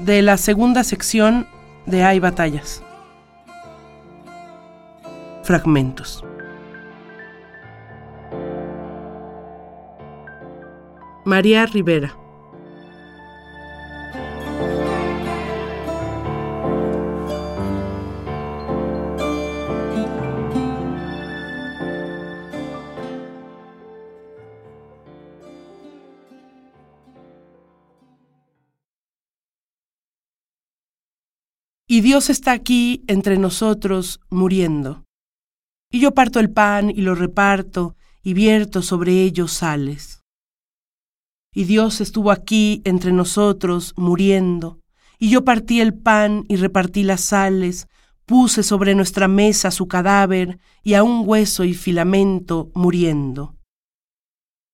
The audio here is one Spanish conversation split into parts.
de la segunda sección de Hay batallas. Fragmentos. María Rivera. Y Dios está aquí entre nosotros muriendo. Y yo parto el pan y lo reparto y vierto sobre ellos sales. Y Dios estuvo aquí entre nosotros muriendo. Y yo partí el pan y repartí las sales, puse sobre nuestra mesa su cadáver y a un hueso y filamento muriendo.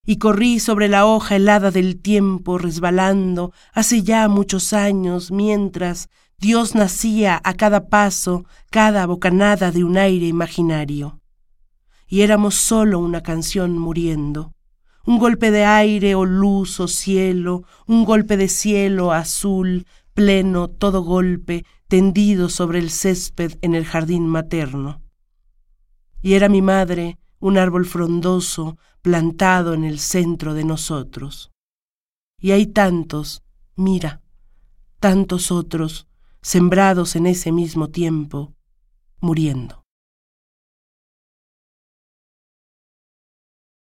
Y corrí sobre la hoja helada del tiempo resbalando hace ya muchos años mientras Dios nacía a cada paso, cada bocanada de un aire imaginario. Y éramos solo una canción muriendo. Un golpe de aire o luz o cielo, un golpe de cielo azul, pleno, todo golpe, tendido sobre el césped en el jardín materno. Y era mi madre, un árbol frondoso, plantado en el centro de nosotros. Y hay tantos, mira, tantos otros, sembrados en ese mismo tiempo, muriendo.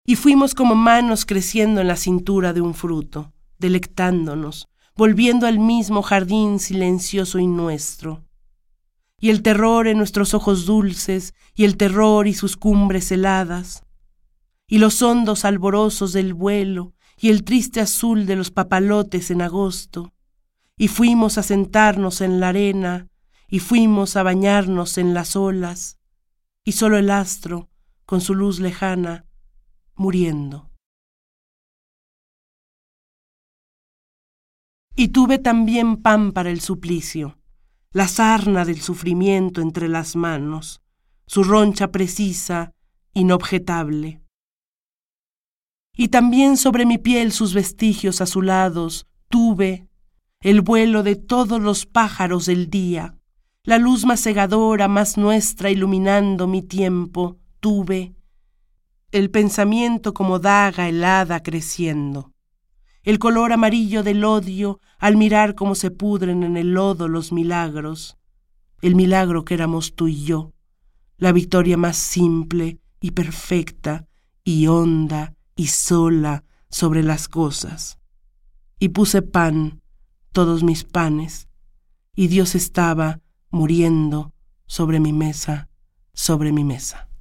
Y fuimos como manos creciendo en la cintura de un fruto, delectándonos, volviendo al mismo jardín silencioso y nuestro. Y el terror en nuestros ojos dulces, y el terror y sus cumbres heladas, y los hondos alborosos del vuelo, y el triste azul de los papalotes en agosto, y fuimos a sentarnos en la arena, y fuimos a bañarnos en las olas, y solo el astro, con su luz lejana, muriendo. Y tuve también pan para el suplicio, la sarna del sufrimiento entre las manos, su roncha precisa, inobjetable. Y también sobre mi piel sus vestigios azulados tuve el vuelo de todos los pájaros del día, la luz más cegadora, más nuestra, iluminando mi tiempo, tuve, el pensamiento como daga helada creciendo, el color amarillo del odio al mirar cómo se pudren en el lodo los milagros, el milagro que éramos tú y yo, la victoria más simple y perfecta y honda y sola sobre las cosas. Y puse pan todos mis panes, y Dios estaba muriendo sobre mi mesa, sobre mi mesa.